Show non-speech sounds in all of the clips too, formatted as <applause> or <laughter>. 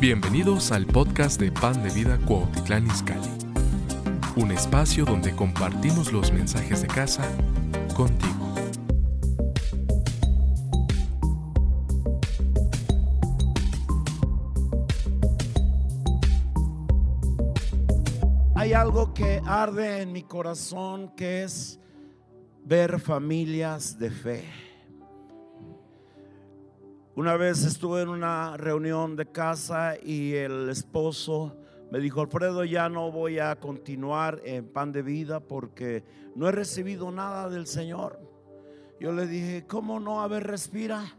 Bienvenidos al podcast de Pan de Vida Cuautitlán Izcalli, un espacio donde compartimos los mensajes de casa contigo. Hay algo que arde en mi corazón que es ver familias de fe. Una vez estuve en una reunión de casa y el esposo me dijo, Alfredo, ya no voy a continuar en pan de vida porque no he recibido nada del Señor. Yo le dije, ¿cómo no? A ver, respira.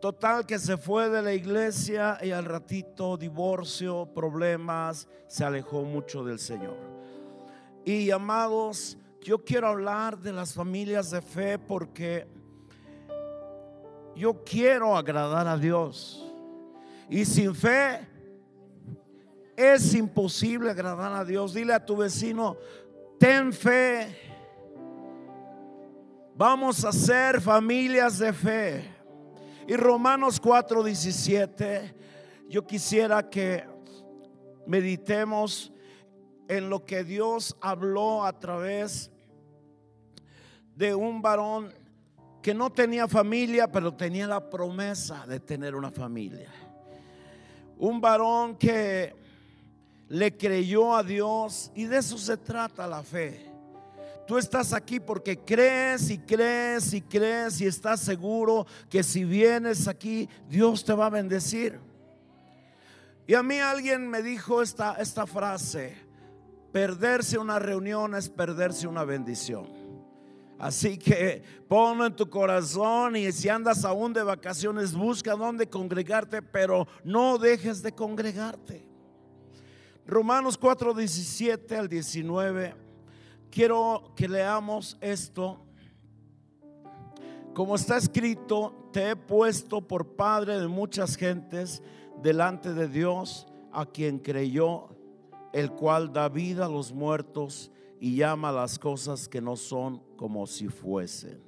Total que se fue de la iglesia y al ratito divorcio, problemas, se alejó mucho del Señor. Y amados, yo quiero hablar de las familias de fe porque yo quiero agradar a Dios. Y sin fe es imposible agradar a Dios. Dile a tu vecino, ten fe. Vamos a ser familias de fe. Y Romanos 4:17, yo quisiera que meditemos en lo que Dios habló a través de un varón que no tenía familia, pero tenía la promesa de tener una familia. Un varón que le creyó a Dios y de eso se trata la fe. Tú estás aquí porque crees y crees y crees y estás seguro que si vienes aquí Dios te va a bendecir. Y a mí alguien me dijo esta, esta frase, perderse una reunión es perderse una bendición. Así que ponlo en tu corazón y si andas aún de vacaciones, busca dónde congregarte, pero no dejes de congregarte. Romanos 4, 17 al 19. Quiero que leamos esto. Como está escrito, te he puesto por padre de muchas gentes delante de Dios, a quien creyó, el cual da vida a los muertos y llama las cosas que no son como si fuesen.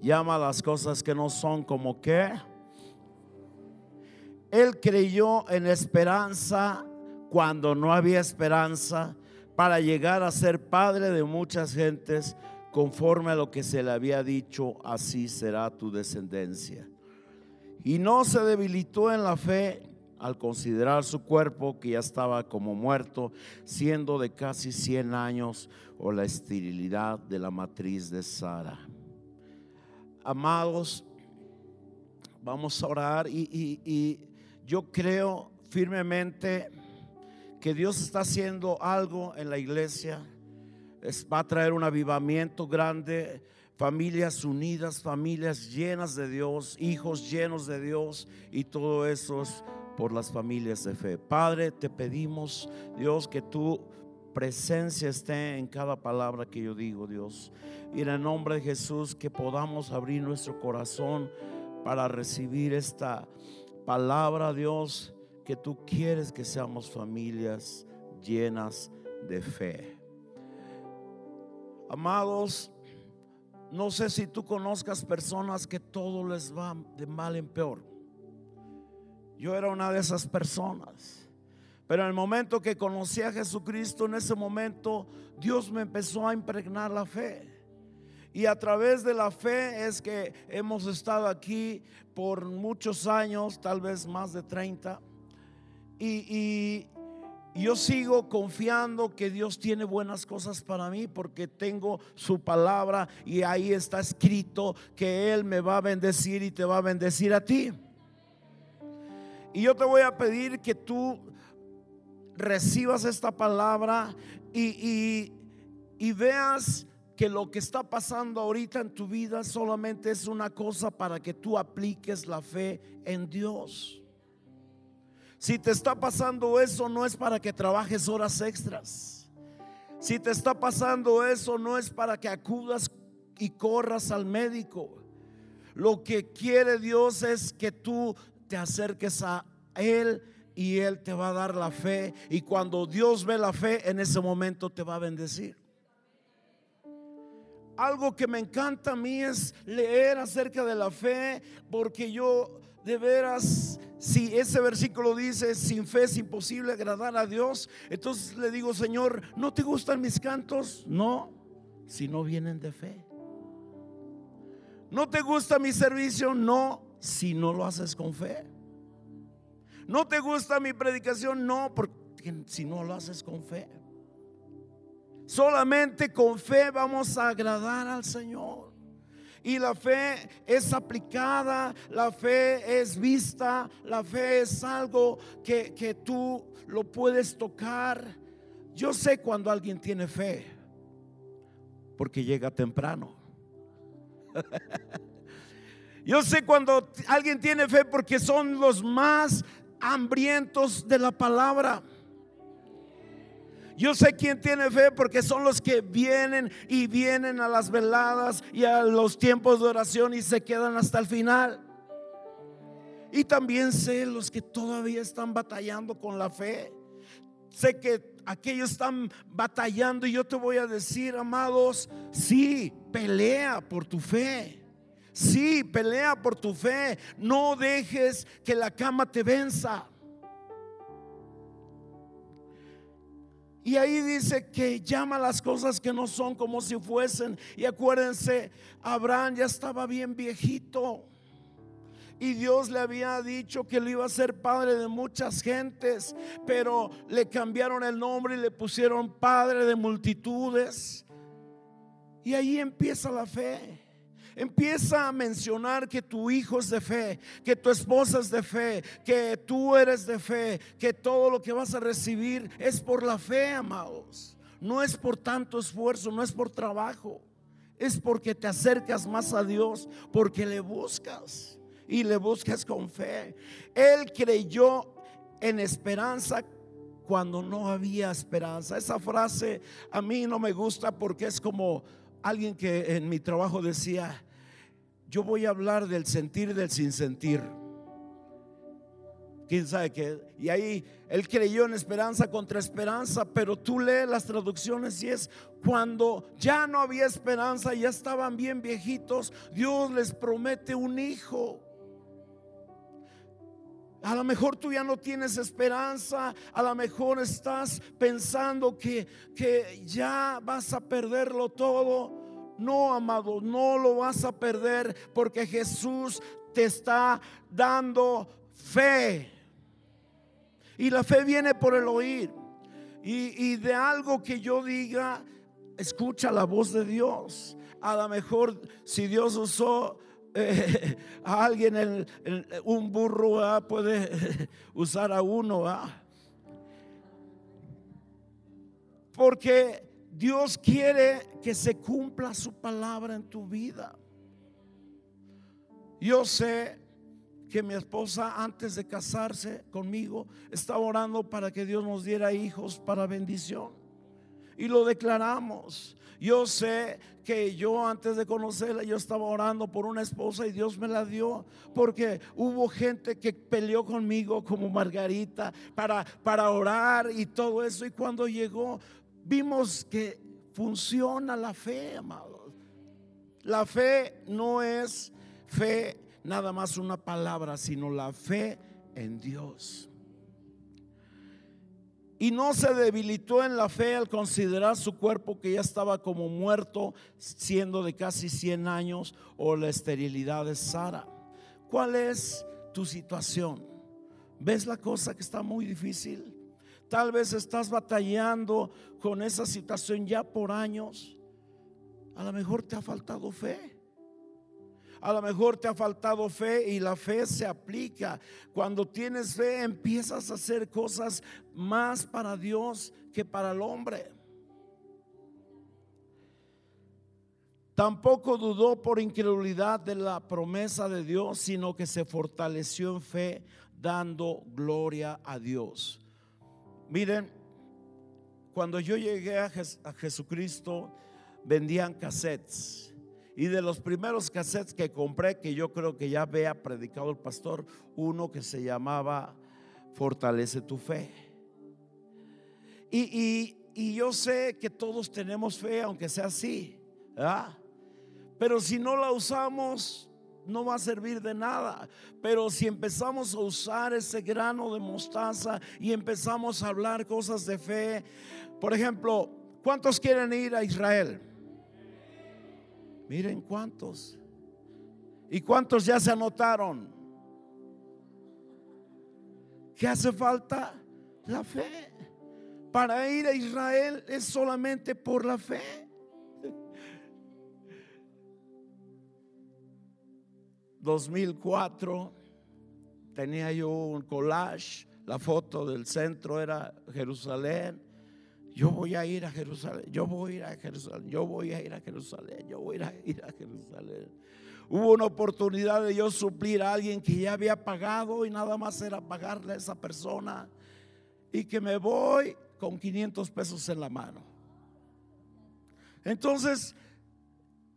Llama las cosas que no son como que. Él creyó en esperanza cuando no había esperanza para llegar a ser padre de muchas gentes conforme a lo que se le había dicho, así será tu descendencia. Y no se debilitó en la fe al considerar su cuerpo que ya estaba como muerto, siendo de casi 100 años o la esterilidad de la matriz de Sara. Amados, vamos a orar y, yo creo firmemente que Dios está haciendo algo en la iglesia. Es, va a traer un avivamiento grande familias unidas, familias llenas de Dios, hijos llenos de Dios y todo eso es por las familias de fe. Padre, te pedimos, Dios, que tu presencia esté en cada palabra que yo digo, Dios. Y en el nombre de Jesús, que podamos abrir nuestro corazón para recibir esta palabra, Dios, que tú quieres que seamos familias llenas de fe. Amados, no sé si tú conozcas personas que todo les va de mal en peor. Yo era una de esas personas. Pero en el momento que conocí a Jesucristo, en ese momento Dios me empezó a impregnar la fe. Y a través de la fe es que hemos estado aquí por muchos años, tal vez más de 30. Y, yo sigo confiando que Dios tiene buenas cosas para mí porque tengo su palabra y ahí está escrito que Él me va a bendecir y te va a bendecir a ti. Y yo te voy a pedir que tú recibas esta palabra y, y, veas que lo que está pasando ahorita en tu vida solamente es una cosa para que tú apliques la fe en Dios. Si te está pasando eso, no es para que trabajes horas extras. Si te está pasando eso, no es para que acudas y corras al médico. Lo que quiere Dios es que tú te acerques a Él y Él te va a dar la fe. Y cuando Dios ve la fe, en ese momento te va a bendecir. algo que me encanta a mí es leer acerca de la fe, porque yo de veras, si ese versículo dice, sin fe es imposible agradar a Dios, entonces le digo, Señor, ¿no te gustan mis cantos? No, si no vienen de fe. ¿No te gusta mi servicio? No, si no lo haces con fe. ¿No te gusta mi predicación? No, porque si no lo haces con fe. Solamente con fe vamos a agradar al Señor. Y la fe es aplicada, la fe es vista, la fe es algo que, que tú lo puedes tocar. Yo sé cuando alguien tiene fe, porque llega temprano. <laughs> Yo sé cuando alguien tiene fe porque son los más hambrientos de la palabra. Yo sé quién tiene fe porque son los que vienen y vienen a las veladas y a los tiempos de oración y se quedan hasta el final. Y también sé los que todavía están batallando con la fe. Sé que aquellos están batallando y yo te voy a decir, amados, sí, pelea por tu fe. Sí, pelea por tu fe. No dejes que la cama te venza. Y ahí dice que llama las cosas que no son como si fuesen. Y acuérdense, Abraham ya estaba bien viejito. Y Dios le había dicho que le iba a ser padre de muchas gentes, pero le cambiaron el nombre y le pusieron padre de multitudes. Y ahí empieza la fe. Empieza a mencionar que tu hijo es de fe, que tu esposa es de fe, que tú eres de fe, que todo lo que vas a recibir es por la fe, amados. No es por tanto esfuerzo, no es por trabajo. Es porque te acercas más a Dios, porque le buscas y le buscas con fe. Él creyó en esperanza cuando no había esperanza. Esa frase a mí no me gusta porque es como alguien que en mi trabajo decía, yo voy a hablar del sentir del sin sentir. ¿Quién sabe qué? Y ahí él creyó en esperanza contra esperanza, pero tú lees las traducciones y es cuando ya no había esperanza, ya estaban bien viejitos, Dios les promete un hijo. A lo mejor tú ya no tienes esperanza, a lo mejor estás pensando que, que ya vas a perderlo todo. No, amado, no lo vas a perder porque Jesús te está dando fe. Y la fe viene por el oír. Y, y de algo que yo diga, escucha la voz de Dios. A lo mejor si Dios usó <laughs> alguien, un burro puede <laughs> usar a uno. Porque Dios quiere que se cumpla su palabra en tu vida. Yo sé que mi esposa antes de casarse conmigo estaba orando para que Dios nos diera hijos para bendición. Y lo declaramos. Yo sé que yo antes de conocerla, yo estaba orando por una esposa y Dios me la dio, porque hubo gente que peleó conmigo como Margarita para, para orar y todo eso. Y cuando llegó, vimos que funciona la fe, amados. La fe no es fe nada más una palabra, sino la fe en Dios y no se debilitó en la fe al considerar su cuerpo que ya estaba como muerto, siendo de casi 100 años, o la esterilidad de Sara. ¿Cuál es tu situación? ¿Ves la cosa que está muy difícil? Tal vez estás batallando con esa situación ya por años. A lo mejor te ha faltado fe. A lo mejor te ha faltado fe y la fe se aplica. Cuando tienes fe empiezas a hacer cosas más para Dios que para el hombre. Tampoco dudó por incredulidad de la promesa de Dios, sino que se fortaleció en fe dando gloria a Dios. Miren, cuando yo llegué a, Jesucristo, vendían cassettes y de los primeros cassettes que compré, que yo creo que ya había predicado el pastor, uno que se llamaba Fortalece tu fe. Y, yo sé que todos tenemos fe, aunque sea así. Pero si no la usamos, no va a servir de nada. Pero si empezamos a usar ese grano de mostaza y empezamos a hablar cosas de fe, por ejemplo, ¿cuántos quieren ir a Israel? Miren cuántos. ¿Y cuántos ya se anotaron? ¿Qué hace falta? La fe. Para ir a Israel es solamente por la fe. 2004 tenía yo un collage, la foto del centro era Jerusalén. Yo voy a ir a Jerusalén, yo voy a ir a Jerusalén, yo voy a ir a Jerusalén, yo voy a ir a Jerusalén. Hubo una oportunidad de yo suplir a alguien que ya había pagado y nada más era pagarle a esa persona y que me voy con 500 pesos en la mano. Entonces,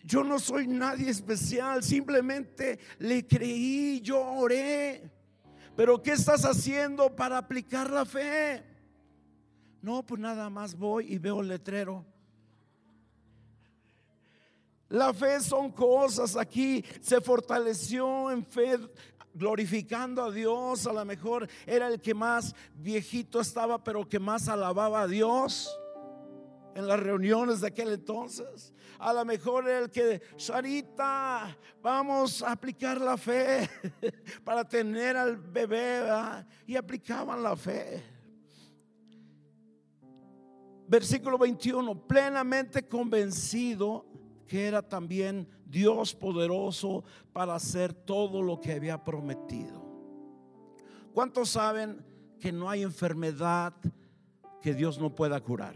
yo no soy nadie especial, simplemente le creí, yo oré. Pero ¿qué estás haciendo para aplicar la fe? No, pues nada más voy y veo el letrero. La fe son cosas aquí. Se fortaleció en fe, glorificando a Dios. A lo mejor era el que más viejito estaba, pero que más alababa a Dios en las reuniones de aquel entonces. A lo mejor el que, Sarita, vamos a aplicar la fe <laughs> para tener al bebé. Y aplicaban la fe. Versículo 21, plenamente convencido que era también Dios poderoso para hacer todo lo que había prometido. ¿Cuántos saben que no hay enfermedad que Dios no pueda curar?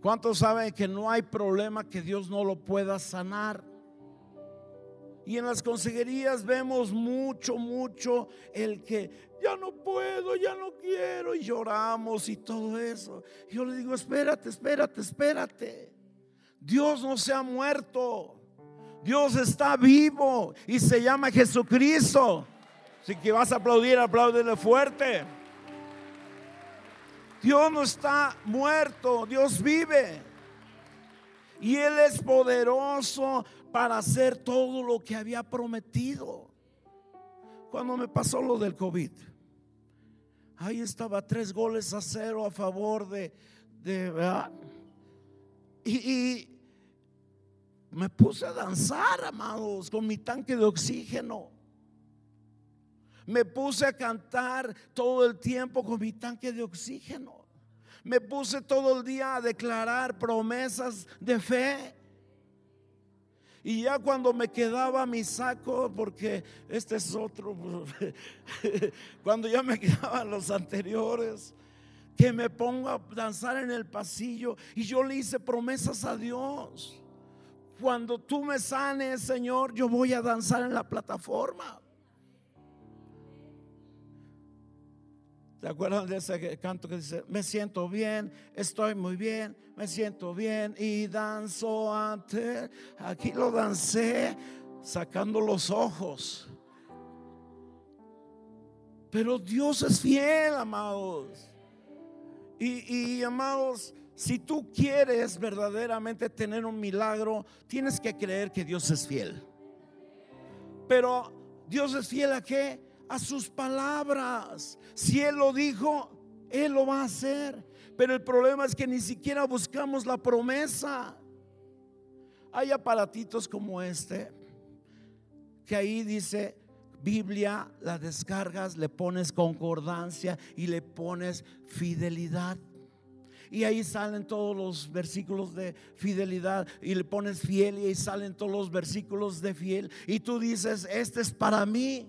¿Cuántos saben que no hay problema que Dios no lo pueda sanar? Y en las consejerías vemos mucho, mucho el que ya no puedo, ya no quiero y lloramos y todo eso. Yo le digo, espérate, espérate, espérate. Dios no se ha muerto. Dios está vivo y se llama Jesucristo. Si que vas a aplaudir, apláudele fuerte. Dios no está muerto, Dios vive. Y Él es poderoso para hacer todo lo que había prometido. Cuando me pasó lo del COVID, ahí estaba tres goles a cero a favor de, de y, y me puse a danzar, amados, con mi tanque de oxígeno. Me puse a cantar todo el tiempo con mi tanque de oxígeno. Me puse todo el día a declarar promesas de fe. Y ya cuando me quedaba mi saco, porque este es otro, <laughs> cuando ya me <laughs> quedaban los anteriores, que me pongo a danzar en el pasillo y yo le hice promesas a Dios. Cuando tú me sanes, Señor, yo voy a danzar en la plataforma. ¿Se acuerdan de ese canto que dice, me siento bien, estoy muy bien, me siento bien y danzo ante... Aquí lo dancé sacando los ojos. Pero Dios es fiel, amados. Y, y amados, si tú quieres verdaderamente tener un milagro, tienes que creer que Dios es fiel. Pero Dios es fiel a qué? A sus palabras. Si Él lo dijo, Él lo va a hacer. Pero el problema es que ni siquiera buscamos la promesa. Hay aparatitos como este, que ahí dice, Biblia, la descargas, le pones concordancia y le pones fidelidad. Y ahí salen todos los versículos de fidelidad y le pones fiel y ahí salen todos los versículos de fiel. Y tú dices, este es para mí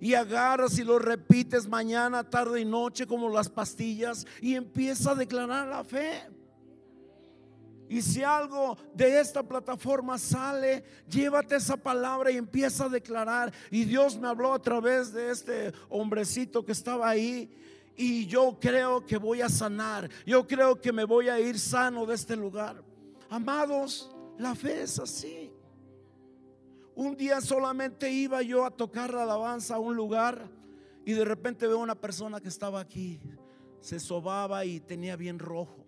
y agarras y lo repites mañana, tarde y noche como las pastillas y empieza a declarar la fe. Y si algo de esta plataforma sale, llévate esa palabra y empieza a declarar. Y Dios me habló a través de este hombrecito que estaba ahí. Y yo creo que voy a sanar. Yo creo que me voy a ir sano de este lugar. Amados, la fe es así. Un día solamente iba yo a tocar la alabanza a un lugar y de repente veo una persona que estaba aquí, se sobaba y tenía bien rojo.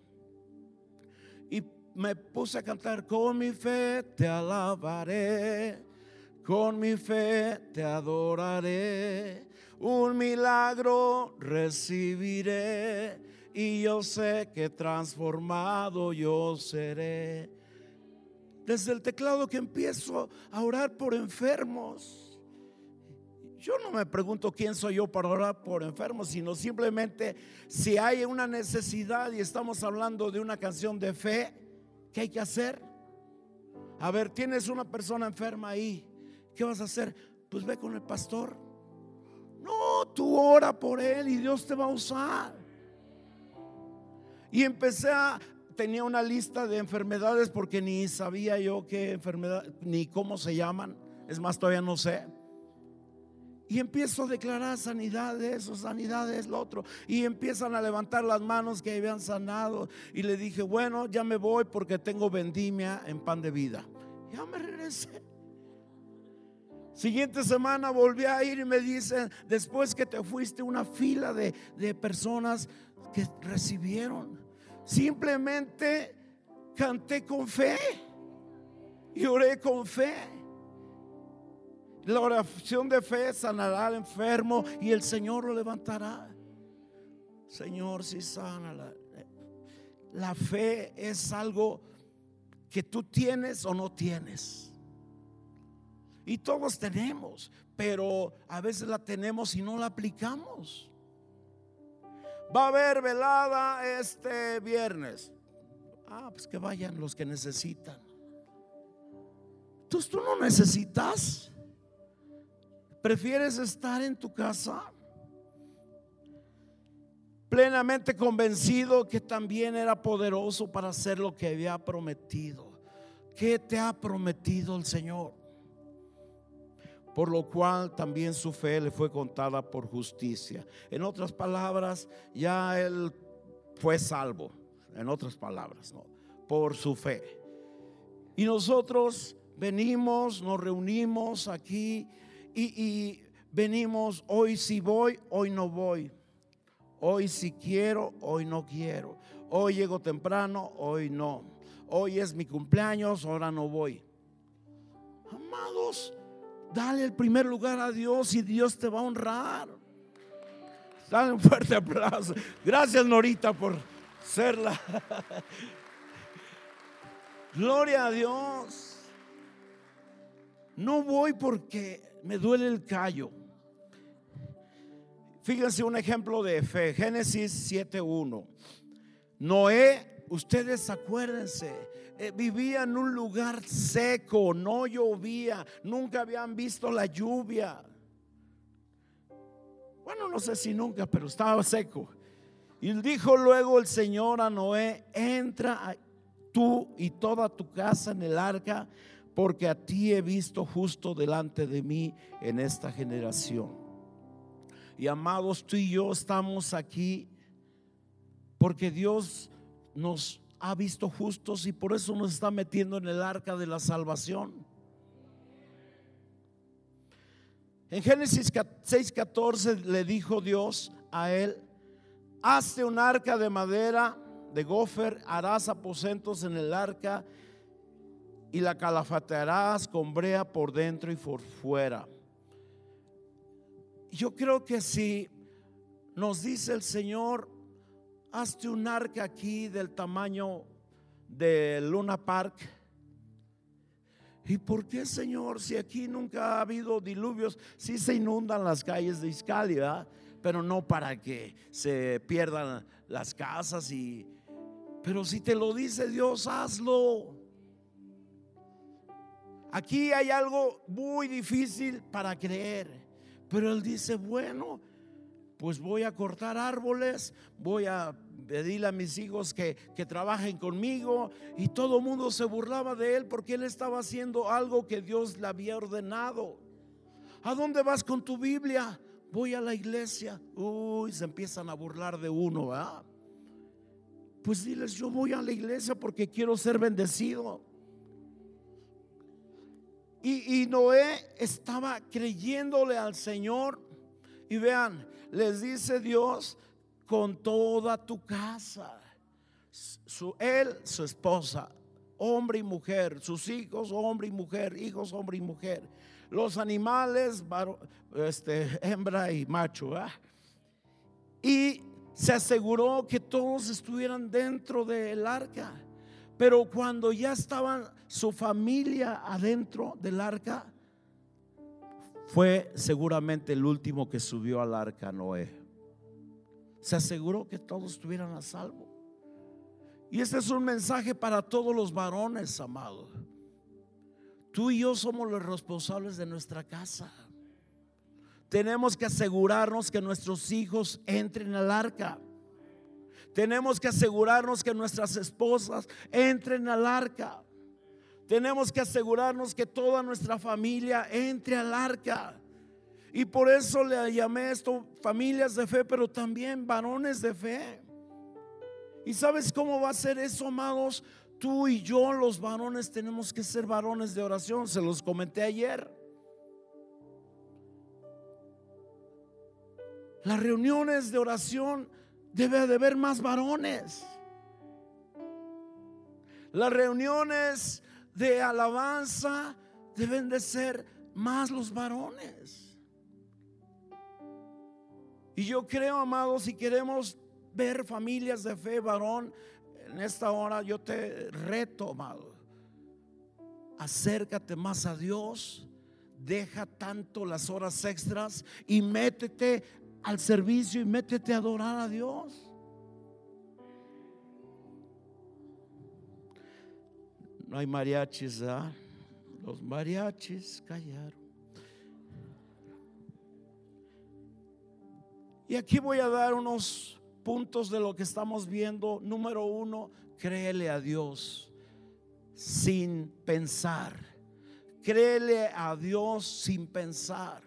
Y me puse a cantar, con mi fe te alabaré, con mi fe te adoraré, un milagro recibiré y yo sé que transformado yo seré. Desde el teclado que empiezo a orar por enfermos. Yo no me pregunto quién soy yo para orar por enfermos, sino simplemente si hay una necesidad y estamos hablando de una canción de fe, ¿qué hay que hacer? A ver, tienes una persona enferma ahí, ¿qué vas a hacer? Pues ve con el pastor. No, tú ora por él y Dios te va a usar. Y empecé a, tenía una lista de enfermedades porque ni sabía yo qué enfermedad, ni cómo se llaman. Es más, todavía no sé. Y empiezo a declarar sanidad de eso, sanidad de lo otro. Y empiezan a levantar las manos que habían sanado. Y le dije, bueno, ya me voy porque tengo vendimia en pan de vida. Ya me regresé. Siguiente semana volví a ir y me dicen, después que te fuiste, una fila de, de personas que recibieron. Simplemente canté con fe y oré con fe. La oración de fe sanará al enfermo y el Señor lo levantará. Señor, si sana la, fe es algo que tú tienes o no tienes. Y todos tenemos, pero a veces la tenemos y no la aplicamos. Va a haber velada este viernes. Ah, pues que vayan los que necesitan. Entonces tú no necesitas. ¿Prefieres estar en tu casa? Plenamente convencido que también era poderoso para hacer lo que había prometido. ¿Qué te ha prometido el Señor? Por lo cual también su fe le fue contada por justicia. En otras palabras, ya él fue salvo, en otras palabras, ¿no? por su fe. Y nosotros venimos, nos reunimos aquí y, venimos, hoy si voy, hoy no voy. Hoy si quiero, hoy no quiero. Hoy llego temprano, hoy no. Hoy es mi cumpleaños, ahora no voy. Amados, Dale el primer lugar a Dios y Dios te va a honrar. Dale un fuerte aplauso. Gracias, Norita, por serla. Gloria a Dios. No voy porque me duele el callo. Fíjense un ejemplo de fe. Génesis 7.1. Noé, ustedes acuérdense, eh, vivía en un lugar seco, no llovía, nunca habían visto la lluvia. Bueno, no sé si nunca, pero estaba seco. Y dijo luego el Señor a Noé, entra tú y toda tu casa en el arca, porque a ti he visto justo delante de mí en esta generación. Y amados, tú y yo estamos aquí porque Dios nos ha visto justos y por eso nos está metiendo en el arca de la salvación. En Génesis 6:14 le dijo Dios a él, hazte un arca de madera de gofer, harás aposentos en el arca y la calafatearás con brea por dentro y por fuera. Yo creo que si nos dice el Señor, hazte un arca aquí del tamaño de Luna Park. ¿Y por qué, Señor? Si aquí nunca ha habido diluvios, Si se inundan las calles de Iscali, pero no para que se pierdan las casas y pero si te lo dice Dios, hazlo. Aquí hay algo muy difícil para creer, pero él dice, bueno, pues voy a cortar árboles, voy a pedirle a mis hijos que, que trabajen conmigo y todo el mundo se burlaba de él porque él estaba haciendo algo que Dios le había ordenado. ¿A dónde vas con tu Biblia? Voy a la iglesia. Uy, se empiezan a burlar de uno, Pues diles, yo voy a la iglesia porque quiero ser bendecido. Y, y Noé estaba creyéndole al Señor. Y vean, les dice Dios, con toda tu casa. Su, él, su esposa, hombre y mujer, sus hijos, hombre y mujer, hijos, hombre y mujer, los animales, este, <laughs> hembra y macho. Y se aseguró que todos estuvieran dentro del arca. Pero cuando ya estaban su familia adentro del arca, fue seguramente el último que subió al arca, Noé. Se aseguró que todos estuvieran a salvo. Y este es un mensaje para todos los varones, amados. Tú y yo somos los responsables de nuestra casa. Tenemos que asegurarnos que nuestros hijos entren al arca. Tenemos que asegurarnos que nuestras esposas entren al arca. Tenemos que asegurarnos que toda nuestra familia entre al arca. Y por eso le llamé esto familias de fe, pero también varones de fe. ¿Y sabes cómo va a ser eso, amados? Tú y yo, los varones, tenemos que ser varones de oración. Se los comenté ayer. Las reuniones de oración debe de haber más varones. Las reuniones de alabanza deben de ser más los varones. Y yo creo, amados, si queremos ver familias de fe, varón, en esta hora yo te reto, amado. Acércate más a Dios. Deja tanto las horas extras y métete al servicio y métete a adorar a Dios. No hay mariachis, los mariachis callaron. Y aquí voy a dar unos puntos de lo que estamos viendo. Número uno, créele a Dios sin pensar. Créele a Dios sin pensar.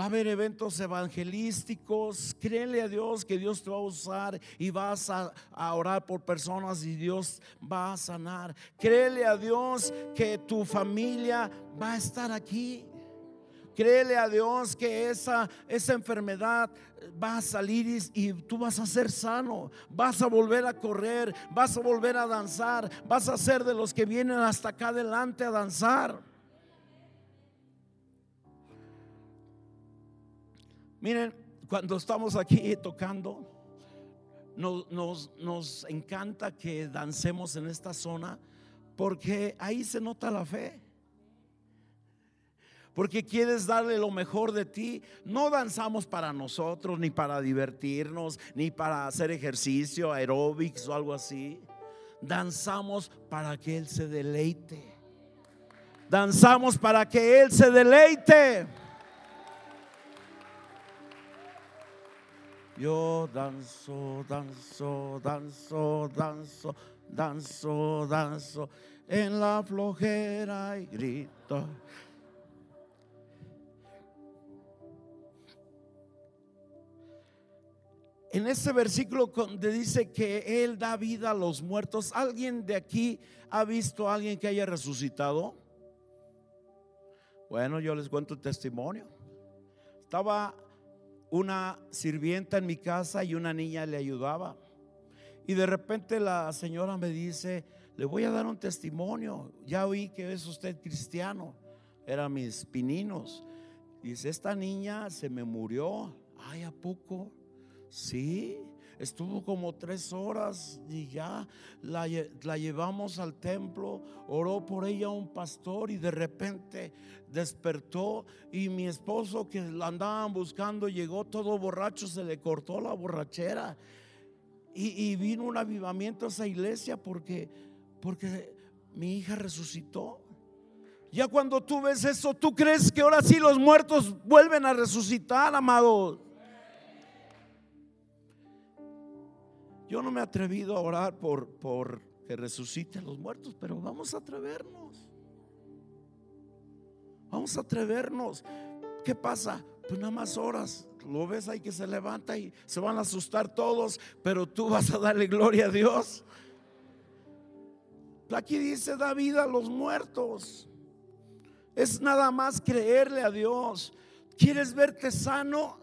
Va a haber eventos evangelísticos. Créele a Dios que Dios te va a usar y vas a, orar por personas y Dios va a sanar. Créele a Dios que tu familia va a estar aquí. Créele a Dios que esa, esa enfermedad va a salir y, y, tú vas a ser sano. Vas a volver a correr, vas a volver a danzar, vas a ser de los que vienen hasta acá adelante a danzar. Miren, cuando estamos aquí tocando, nos, nos, encanta que dancemos en esta zona porque ahí se nota la fe. Porque quieres darle lo mejor de ti. No danzamos para nosotros, ni para divertirnos, ni para hacer ejercicio, aeróbics o algo así. Danzamos para que Él se deleite. Danzamos para que Él se deleite. Yo danzo, danzo, danzo, danzo, danzo, danzo en la flojera y grito. En ese versículo donde dice que Él da vida a los muertos, ¿alguien de aquí ha visto a alguien que haya resucitado? Bueno, yo les cuento el testimonio. Estaba una sirvienta en mi casa y una niña le ayudaba. Y de repente la señora me dice, le voy a dar un testimonio. Ya oí que es usted cristiano. Eran mis pininos. Dice, esta niña se me murió. Ay, ¿a poco? Sí. Estuvo como tres horas y ya la, llevamos al templo, oró por ella un pastor y de repente despertó y mi esposo que la andaban buscando llegó todo borracho, se le cortó la borrachera y, y vino un avivamiento a esa iglesia porque, porque mi hija resucitó. Ya cuando tú ves eso, tú crees que ahora sí los muertos vuelven a resucitar, amado. Yo no me he atrevido a orar por, por que resuciten los muertos, pero vamos a atrevernos. Vamos a atrevernos. ¿Qué pasa? Pues nada más horas. Lo ves ahí que se levanta y se van a asustar todos, pero tú vas a darle gloria a Dios. Aquí dice, da vida a los muertos. Es nada más creerle a Dios. ¿Quieres verte sano?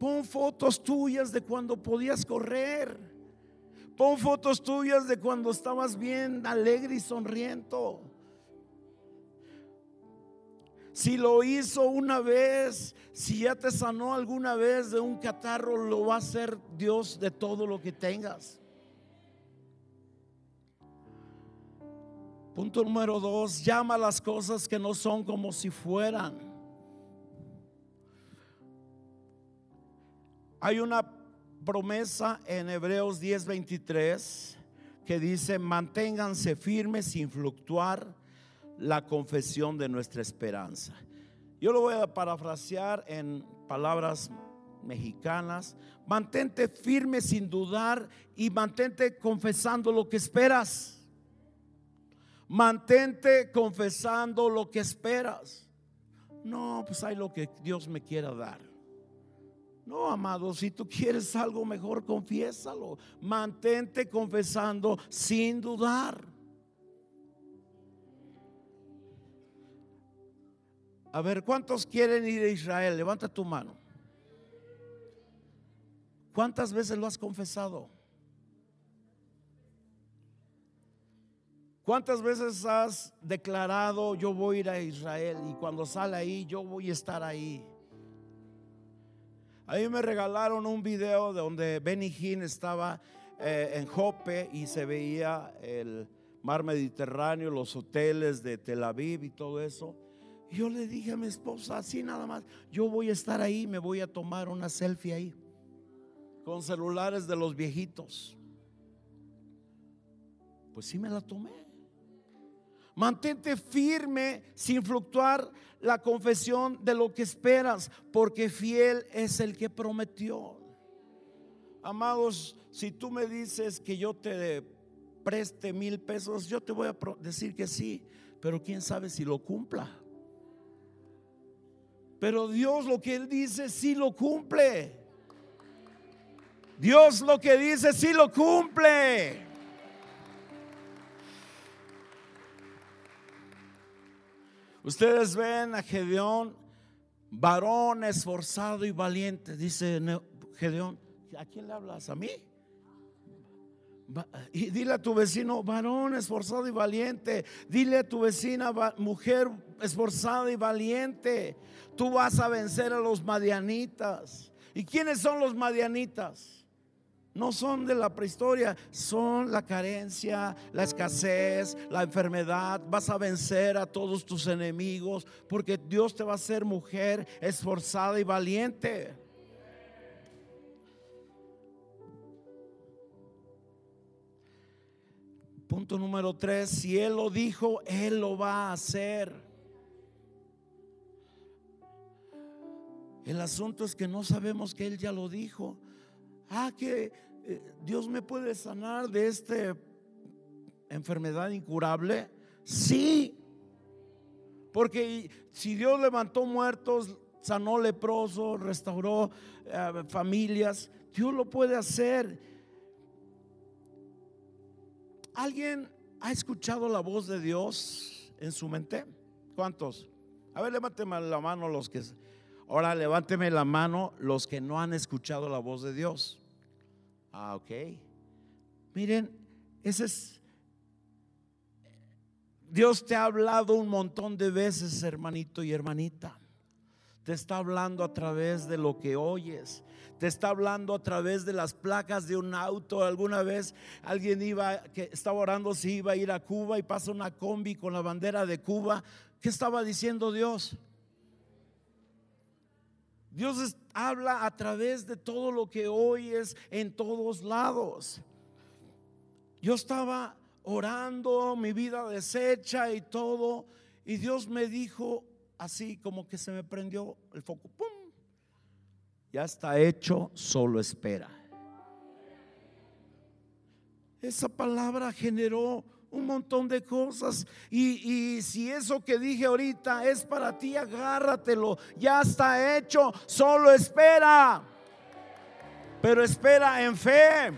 Pon fotos tuyas de cuando podías correr. Pon fotos tuyas de cuando estabas bien alegre y sonriendo. Si lo hizo una vez, si ya te sanó alguna vez de un catarro, lo va a hacer Dios de todo lo que tengas. Punto número dos, llama las cosas que no son como si fueran. Hay una promesa en Hebreos 10:23 que dice, manténganse firmes sin fluctuar la confesión de nuestra esperanza. Yo lo voy a parafrasear en palabras mexicanas. Mantente firme sin dudar y mantente confesando lo que esperas. Mantente confesando lo que esperas. No, pues hay lo que Dios me quiera dar. No, amado, si tú quieres algo mejor, confiésalo. Mantente confesando sin dudar. A ver, ¿cuántos quieren ir a Israel? Levanta tu mano. ¿Cuántas veces lo has confesado? ¿Cuántas veces has declarado yo voy a ir a Israel y cuando sale ahí yo voy a estar ahí? A mí me regalaron un video de donde Benny Hinn estaba eh, en Jope y se veía el mar Mediterráneo, los hoteles de Tel Aviv y todo eso. Yo le dije a mi esposa, así nada más, yo voy a estar ahí, me voy a tomar una selfie ahí, con celulares de los viejitos. Pues sí me la tomé. Mantente firme sin fluctuar la confesión de lo que esperas, porque fiel es el que prometió. Amados, si tú me dices que yo te preste mil pesos, yo te voy a decir que sí, pero quién sabe si lo cumpla. Pero Dios lo que Él dice sí lo cumple. Dios lo que dice sí lo cumple. Ustedes ven a Gedeón, varón esforzado y valiente, dice Gedeón. ¿A quién le hablas? ¿A mí? Y dile a tu vecino, varón esforzado y valiente. Dile a tu vecina, mujer esforzada y valiente. Tú vas a vencer a los madianitas. ¿Y quiénes son los madianitas? No son de la prehistoria, son la carencia, la escasez, la enfermedad. Vas a vencer a todos tus enemigos porque Dios te va a hacer mujer esforzada y valiente. Punto número tres, si Él lo dijo, Él lo va a hacer. El asunto es que no sabemos que Él ya lo dijo ah, que eh, Dios me puede sanar de esta enfermedad incurable. Sí, porque si Dios levantó muertos, sanó leprosos, restauró eh, familias, Dios lo puede hacer. ¿Alguien ha escuchado la voz de Dios en su mente? ¿Cuántos? A ver, levánteme la mano los que... Ahora levánteme la mano los que no han escuchado la voz de Dios. Ah, ok. Miren, ese es... Dios te ha hablado un montón de veces, hermanito y hermanita. Te está hablando a través de lo que oyes. Te está hablando a través de las placas de un auto. Alguna vez alguien iba, que estaba orando si iba a ir a Cuba y pasa una combi con la bandera de Cuba. ¿Qué estaba diciendo Dios? Dios habla a través de todo lo que oyes en todos lados. Yo estaba orando, mi vida deshecha y todo, y Dios me dijo así como que se me prendió el foco, ¡pum! Ya está hecho, solo espera. Esa palabra generó un montón de cosas. Y, si eso que dije ahorita es para ti, agárratelo. Ya está hecho, solo espera. Pero espera en fe.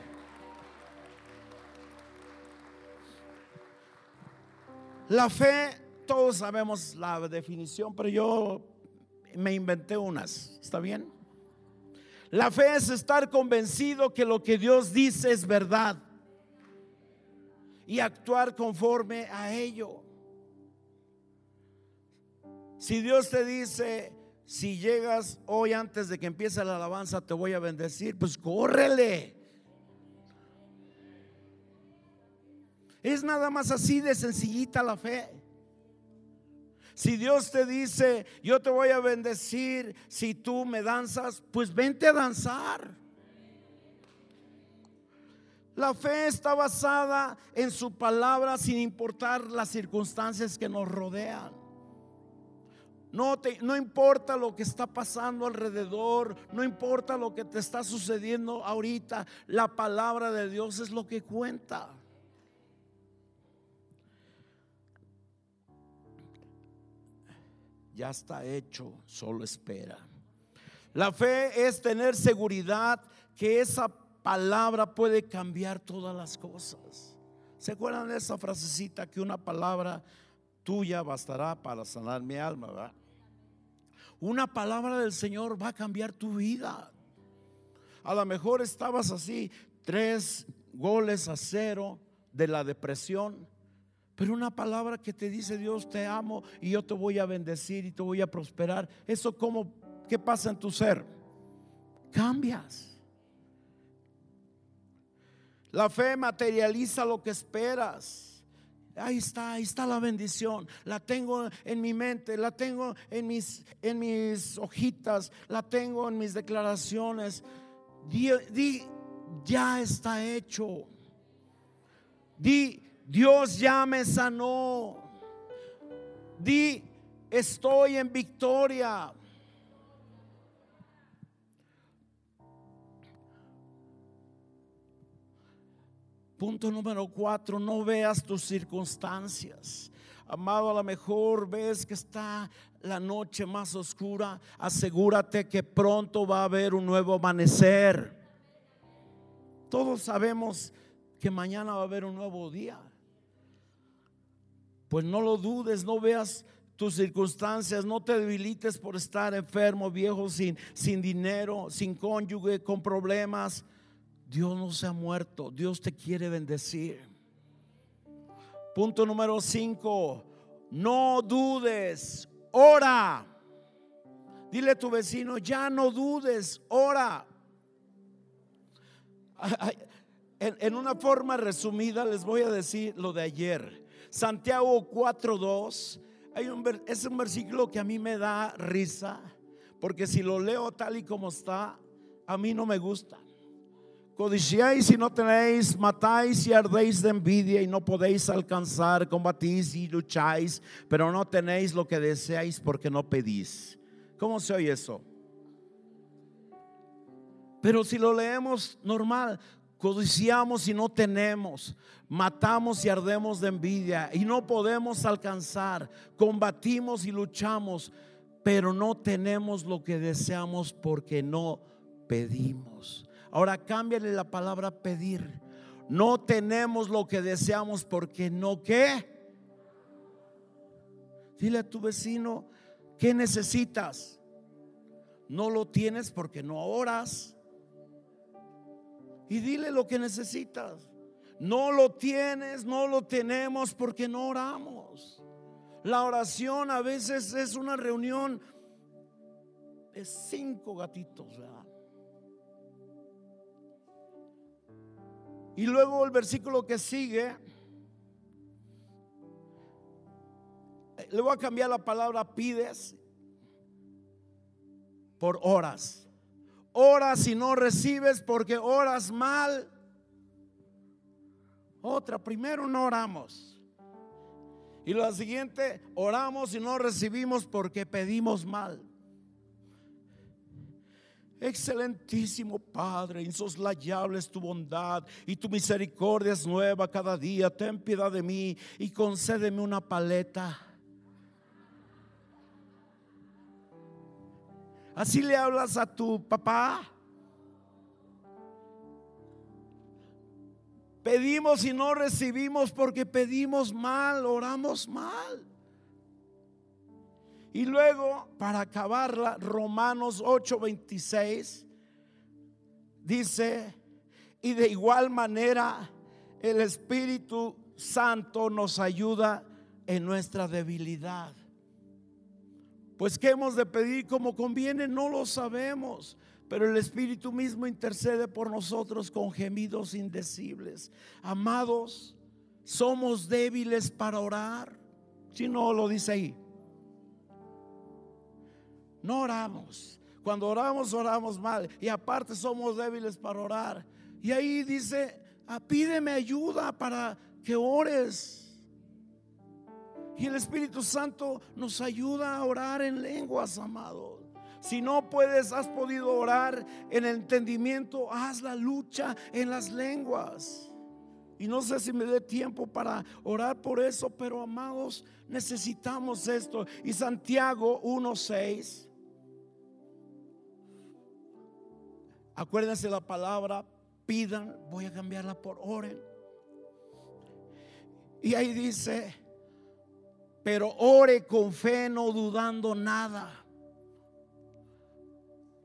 La fe, todos sabemos la definición, pero yo me inventé unas. ¿Está bien? La fe es estar convencido que lo que Dios dice es verdad. Y actuar conforme a ello. Si Dios te dice, si llegas hoy antes de que empiece la alabanza, te voy a bendecir, pues córrele. Es nada más así de sencillita la fe. Si Dios te dice, yo te voy a bendecir si tú me danzas, pues vente a danzar. La fe está basada en su palabra sin importar las circunstancias que nos rodean. No, te, no importa lo que está pasando alrededor, no importa lo que te está sucediendo ahorita, la palabra de Dios es lo que cuenta. Ya está hecho, solo espera. La fe es tener seguridad que esa palabra puede cambiar todas las cosas. ¿Se acuerdan de esa frasecita que una palabra tuya bastará para sanar mi alma? Una palabra del Señor va a cambiar tu vida. A lo mejor estabas así, tres goles a cero de la depresión. Pero una palabra que te dice Dios te amo y yo te voy a bendecir y te voy a prosperar. Eso como, ¿qué pasa en tu ser? Cambias. La fe materializa lo que esperas. Ahí está, ahí está la bendición. La tengo en mi mente, la tengo en mis, en mis hojitas, la tengo en mis declaraciones. Di, ya está hecho. Di, Dios ya me sanó. Di, estoy en victoria. Punto número cuatro, no veas tus circunstancias. Amado, a lo mejor ves que está la noche más oscura. Asegúrate que pronto va a haber un nuevo amanecer. Todos sabemos que mañana va a haber un nuevo día. Pues no lo dudes, no veas tus circunstancias, no te debilites por estar enfermo, viejo, sin, sin dinero, sin cónyuge, con problemas. Dios no se ha muerto, Dios te quiere bendecir. Punto número 5, no dudes, ora. Dile a tu vecino, ya no dudes, ora. En, una forma resumida les voy a decir lo de ayer. Santiago 4.2 hay un, es un versículo que a mí me da risa, porque si lo leo tal y como está, a mí no me gusta. Codiciáis y no tenéis, matáis y ardéis de envidia y no podéis alcanzar, combatís y lucháis, pero no tenéis lo que deseáis porque no pedís. ¿Cómo se oye eso? Pero si lo leemos normal, codiciamos y no tenemos, matamos y ardemos de envidia y no podemos alcanzar, combatimos y luchamos, pero no tenemos lo que deseamos porque no pedimos. Ahora cámbiale la palabra pedir. No tenemos lo que deseamos porque no qué. Dile a tu vecino, ¿qué necesitas? No lo tienes porque no oras. Y dile lo que necesitas. No lo tienes, no lo tenemos porque no oramos. La oración a veces es una reunión de cinco gatitos, ¿verdad? Y luego el versículo que sigue, le voy a cambiar la palabra pides por horas. Horas y no recibes porque oras mal. Otra, primero no oramos. Y la siguiente, oramos y no recibimos porque pedimos mal. Excelentísimo Padre, insoslayable es tu bondad y tu misericordia es nueva cada día. Ten piedad de mí y concédeme una paleta. Así le hablas a tu papá. Pedimos y no recibimos porque pedimos mal, oramos mal. Y luego, para acabarla, Romanos 8:26 dice, y de igual manera el Espíritu Santo nos ayuda en nuestra debilidad. Pues qué hemos de pedir como conviene, no lo sabemos, pero el Espíritu mismo intercede por nosotros con gemidos indecibles. Amados, somos débiles para orar. Si no lo dice ahí. No oramos. Cuando oramos, oramos mal. Y aparte somos débiles para orar. Y ahí dice, ah, pídeme ayuda para que ores. Y el Espíritu Santo nos ayuda a orar en lenguas, amados. Si no puedes, has podido orar en el entendimiento, haz la lucha en las lenguas. Y no sé si me dé tiempo para orar por eso, pero amados, necesitamos esto. Y Santiago 1.6. Acuérdense la palabra, pidan, voy a cambiarla por oren. Y ahí dice, pero ore con fe, no dudando nada.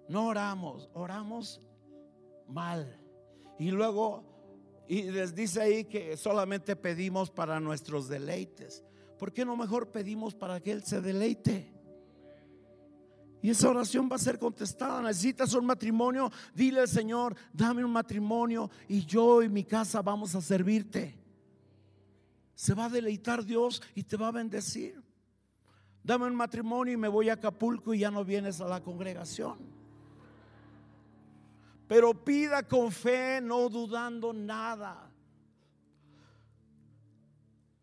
No oramos, oramos mal. Y luego, y les dice ahí que solamente pedimos para nuestros deleites. ¿Por qué no mejor pedimos para que Él se deleite? Y esa oración va a ser contestada. Necesitas un matrimonio. Dile al Señor, dame un matrimonio y yo y mi casa vamos a servirte se va a deleitar Dios y te va a bendecir. Dame un matrimonio y me voy a Acapulco y ya no vienes a la congregación. Pero pida con fe, no dudando nada.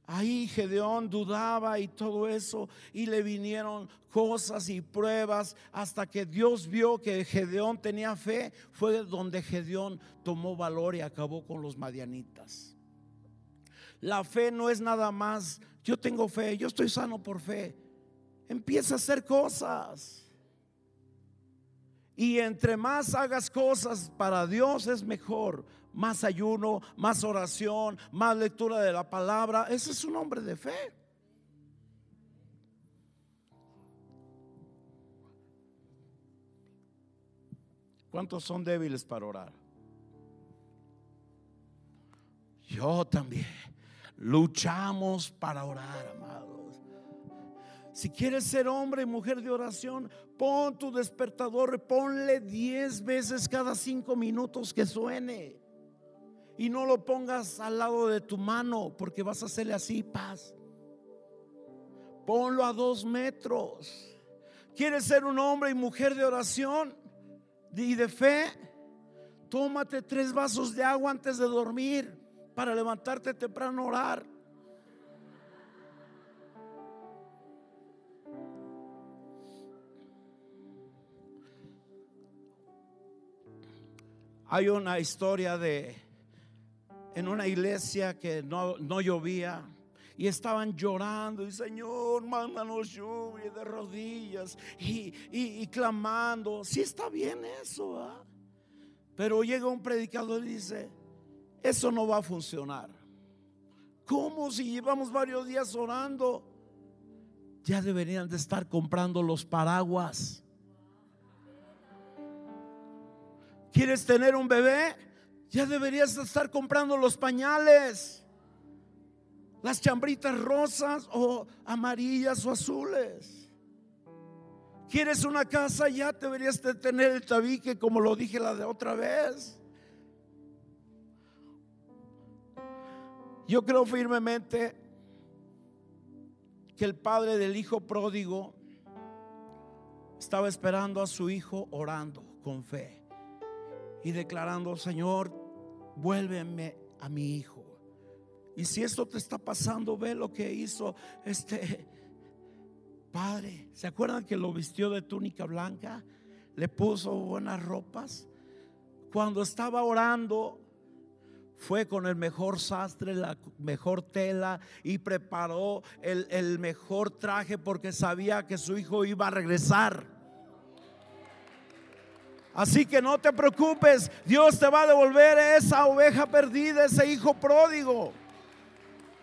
Ahí Gedeón dudaba y todo eso, y le vinieron cosas y pruebas hasta que Dios vio que Gedeón tenía fe. Fue donde Gedeón tomó valor y acabó con los madianitas. La fe no es nada más, yo tengo fe, yo estoy sano por fe. Empieza a hacer cosas. Y entre más hagas cosas para Dios es mejor. Más ayuno, más oración, más lectura de la palabra. Ese es un hombre de fe. ¿Cuántos son débiles para orar? Yo también. Luchamos para orar, amados. Si quieres ser hombre y mujer de oración, pon tu despertador, ponle diez veces cada cinco minutos que suene. Y no lo pongas al lado de tu mano porque vas a hacerle así paz. Ponlo a dos metros. ¿Quieres ser un hombre y mujer de oración y de fe? Tómate tres vasos de agua antes de dormir para levantarte temprano a orar. Hay una historia de en una iglesia que no, no llovía y estaban llorando y Señor, mándanos lluvia de rodillas y, y, clamando. Si está bien eso, pero llega un predicador y dice, eso no va a funcionar. ¿Cómo si llevamos varios días orando? Ya deberían de estar comprando los paraguas. ¿Quieres tener un bebé? Ya deberías estar comprando los pañales, las chambritas rosas o amarillas o azules. ¿Quieres una casa? Ya deberías de tener el tabique como lo dije la de otra vez. Yo creo firmemente que el padre del hijo pródigo estaba esperando a su hijo orando con fe y declarando, Señor, vuélveme a mi hijo. Y si esto te está pasando, ve lo que hizo este padre. ¿Se acuerdan que lo vistió de túnica blanca? Le puso buenas ropas. Cuando estaba orando, fue con el mejor sastre, la mejor tela y preparó el, mejor traje porque sabía que su hijo iba a regresar. Así que no te preocupes, Dios te va a devolver esa oveja perdida, ese hijo pródigo.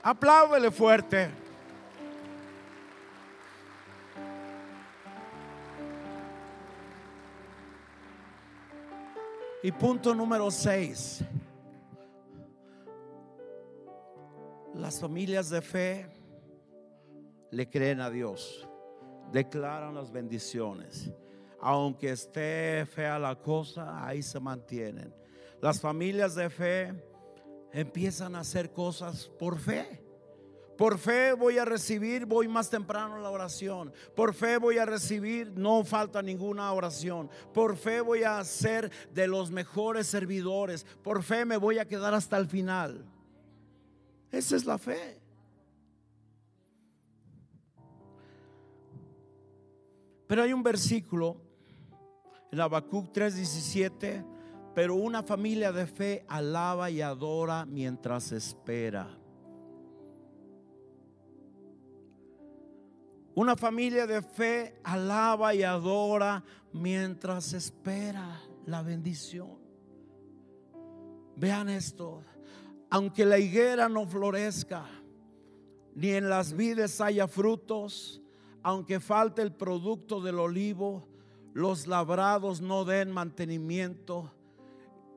Apláudele fuerte. Y punto número 6. familias de fe le creen a Dios, declaran las bendiciones. Aunque esté fea la cosa, ahí se mantienen. Las familias de fe empiezan a hacer cosas por fe. Por fe voy a recibir, voy más temprano en la oración. Por fe voy a recibir, no falta ninguna oración. Por fe voy a ser de los mejores servidores. Por fe me voy a quedar hasta el final. Esa es la fe. Pero hay un versículo en Habacuc 3:17, pero una familia de fe alaba y adora mientras espera. Una familia de fe alaba y adora mientras espera la bendición. Vean esto, aunque la higuera no florezca, ni en las vides haya frutos, aunque falte el producto del olivo, los labrados no den mantenimiento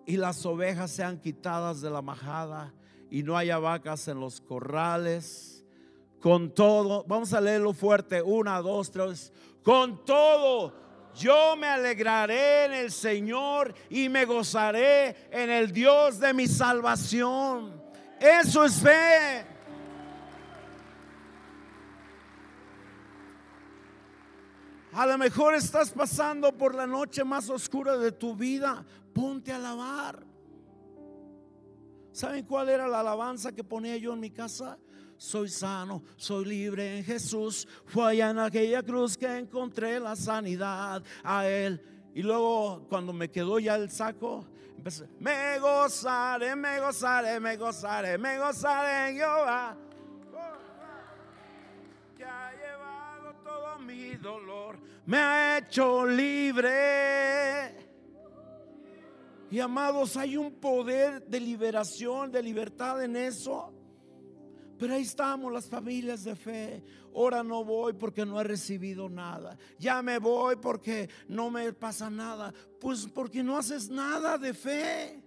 y las ovejas sean quitadas de la majada y no haya vacas en los corrales con todo, vamos a leerlo fuerte, una, dos, tres, con todo. Yo me alegraré en el Señor y me gozaré en el Dios de mi salvación. Eso es fe. A lo mejor estás pasando por la noche más oscura de tu vida. Ponte a alabar. ¿Saben cuál era la alabanza que ponía yo en mi casa? soy sano, soy libre en Jesús. Fue allá en aquella cruz que encontré la sanidad a Él. Y luego cuando me quedó ya el saco, empecé, me gozaré, me gozaré, me gozaré, me gozaré en Jehová. Me ha hecho libre. Y amados, hay un poder de liberación, de libertad en eso. Pero ahí estamos las familias de fe. Ahora no voy porque no he recibido nada. Ya me voy porque no me pasa nada. Pues porque no haces nada de fe.